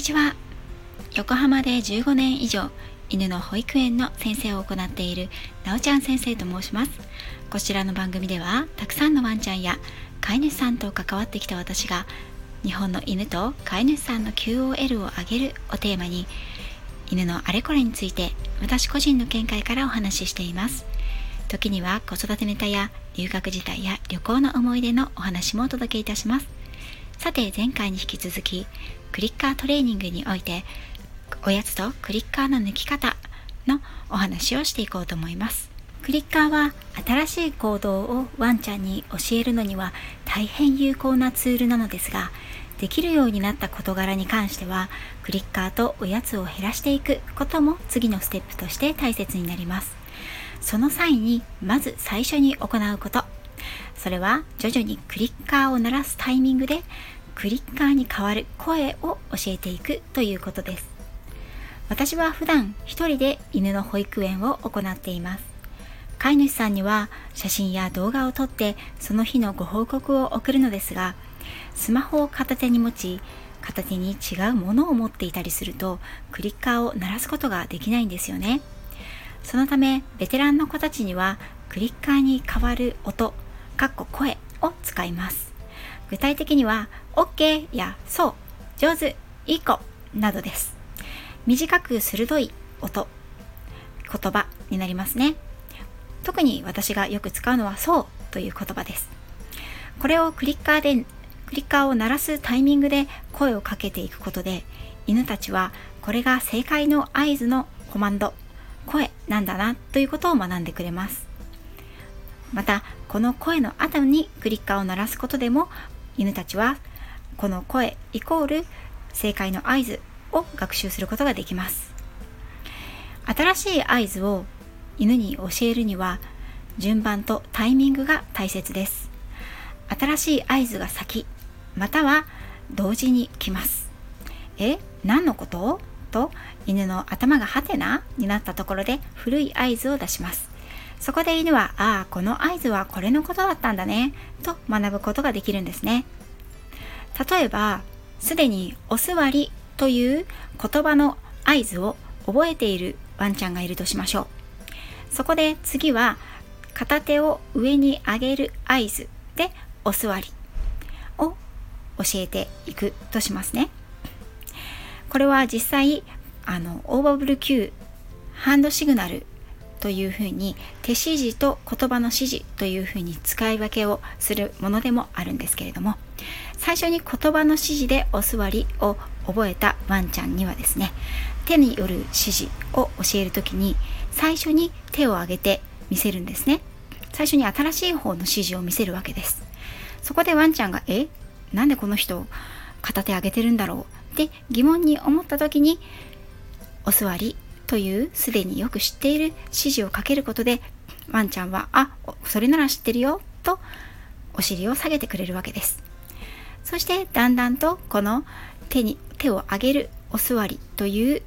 にちは。横浜で15年以上犬の保育園の先生を行っているなおちゃん先生と申します。こちらの番組ではたくさんのワンちゃんや飼い主さんと関わってきた私が日本の犬と飼い主さんの QOL を上げるをテーマに犬のあれこれについて私個人の見解からお話ししています。時には子育てネタや留学時代や旅行の思い出のお話もお届けいたします。さて前回に引き続きクリッカートレーニングにおいておやつとクリッカーの抜き方のお話をしていこうと思います。クリッカーは新しい行動をワンちゃんに教えるのには大変有効なツールなのですができるようになった事柄に関してはクリッカーとおやつを減らしていくことも次のステップとして大切になります。その際にまず最初に行うこと。それは徐々にクリッカーを鳴らすタイミングでクリッカーに変わる声を教えていくということです。私は普段一人で犬の保育園を行っています。飼い主さんには写真や動画を撮ってその日のご報告を送るのですがスマホを片手に持ち片手に違うものを持っていたりするとクリッカーを鳴らすことができないんですよね。そのためベテランの子たちにはクリッカーに変わる音かっこ声を使います。具体的には OK やそう上手いい子などです。短く鋭い音言葉になりますね。特に私がよく使うのはそうという言葉です。これをクリッカーでクリッカーを鳴らすタイミングで声をかけていくことで犬たちはこれが正解の合図のコマンド声なんだなということを学んでくれます。またこの声の後にクリッカーを鳴らすことでも犬たちはこの声イコール正解の合図を学習することができます。新しい合図を犬に教えるには順番とタイミングが大切です。新しい合図が先または同時に来ます。え何のこと？と犬の頭がハテナになったところで古い合図を出します。そこで犬はああこの合図はこれのことだったんだねと学ぶことができるんですね。例えばすでにお座りという言葉の合図を覚えているワンちゃんがいるとしましょう。そこで次は片手を上に上げる合図でお座りを教えていくとしますね。これは実際あのオーバブル Q ハンドシグナルというふうに手指示と言葉の指示というふうに使い分けをするものでもあるんですけれども最初に言葉の指示でお座りを覚えたワンちゃんにはですね手による指示を教える時に最初に手を挙げて見せるんですね。最初に新しい方の指示を見せるわけです。そこでワンちゃんが「え？なんでこの人片手上げてるんだろう?」って疑問に思った時に「お座り」というすでによく知っている指示をかけることでワンちゃんは「あそれなら知ってるよ」とお尻を下げてくれるわけですそしてだんだんとこの手に手を上げるお座りという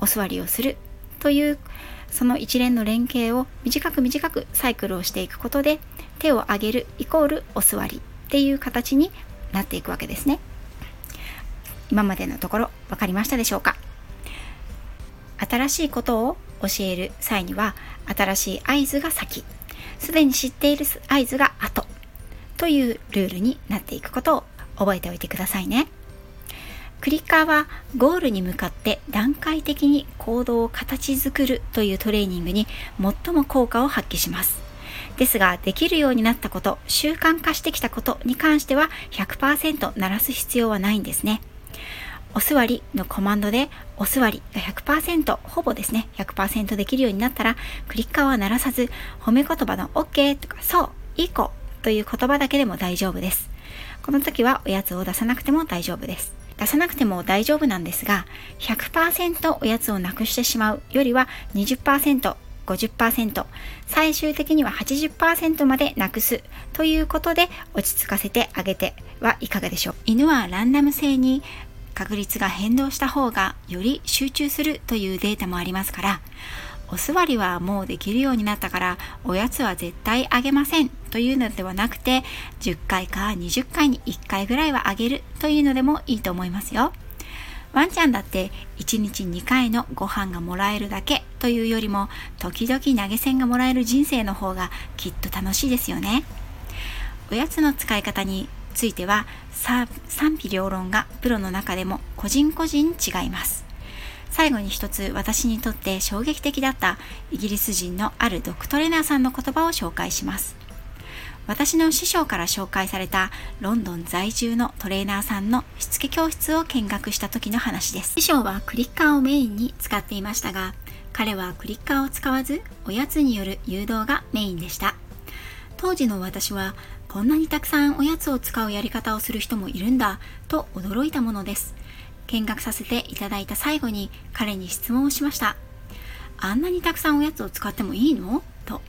お座りをするというその一連の連携を短く短くサイクルをしていくことで手を上げるイコールお座りっていう形になっていくわけですね。今までのところ分かりましたでしょうか？新しいことを教える際には新しい合図が先。すでに知っている合図が後。というルールになっていくことを覚えておいてくださいね。クリッカーはゴールに向かって段階的に行動を形作るというトレーニングに最も効果を発揮します。ですができるようになったこと習慣化してきたことに関しては100%鳴らす必要はないんですね。お座りのコマンドでお座りが100%ほぼですね。100%できるようになったらクリッカーは鳴らさず褒め言葉の OK とかそういい子という言葉だけでも大丈夫です。この時はおやつを出さなくても大丈夫です。出さなくても大丈夫なんですが100%おやつをなくしてしまうよりは20% 50%最終的には80%までなくすということで落ち着かせてあげてはいかがでしょう。犬はランダム性に確率が変動した方がより集中するというデータもありますからお座りはもうできるようになったからおやつは絶対あげませんというのではなくて10回か20回に1回ぐらいはあげるというのでもいいと思いますよ。ワンちゃんだって1日2回のご飯がもらえるだけというよりも時々投げ銭がもらえる人生の方がきっと楽しいですよね。おやつの使い方については賛否両論がプロの中でも個人個人違います。最後に一つ私にとって衝撃的だったイギリス人のあるドッグトレーナーさんの言葉を紹介します。私の師匠から紹介されたロンドン在住のトレーナーさんのしつけ教室を見学した時の話です。師匠はクリッカーをメインに使っていましたが彼はクリッカーを使わずおやつによる誘導がメインでした。当時の私はこんなにたくさんおやつを使うやり方をする人もいるんだと驚いたものです。見学させていただいた最後に彼に質問をしました。あんなにたくさんおやつを使ってもいいの？と。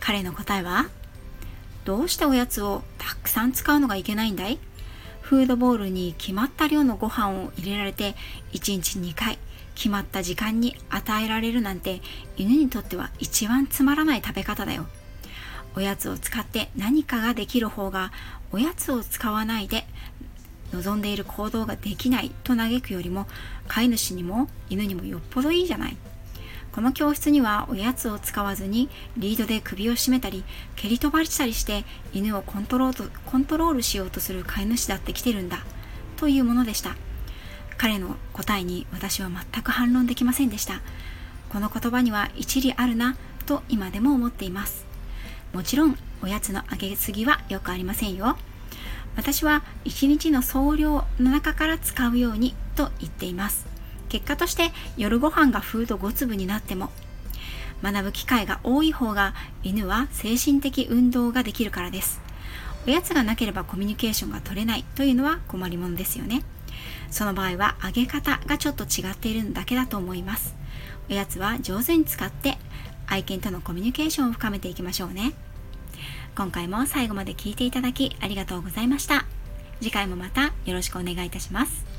彼の答えはどうしておやつをたくさん使うのがいけないんだい？フードボールに決まった量のご飯を入れられて1日2回決まった時間に与えられるなんて犬にとっては一番つまらない食べ方だよ。おやつを使って何かができる方がおやつを使わないで望んでいる行動ができないと嘆くよりも飼い主にも犬にもよっぽどいいじゃない。この教室にはおやつを使わずにリードで首を絞めたり蹴り飛ばしたりして犬をコントロールコントロールしようとする飼い主だって来てるんだというものでした。彼の答えに私は全く反論できませんでした。この言葉には一理あるなと今でも思っています。もちろんおやつのあげすぎはよくありませんよ。私は1日の総量の中から使うようにと言っています。結果として夜ご飯がフード5粒になっても学ぶ機会が多い方が犬は精神的運動ができるからです。おやつがなければコミュニケーションが取れないというのは困りものですよね。その場合はあげ方がちょっと違っているだけだと思います。おやつは上手に使って愛犬とのコミュニケーションを深めていきましょうね。今回も最後まで聞いていただきありがとうございました。次回もまたよろしくお願いいたします。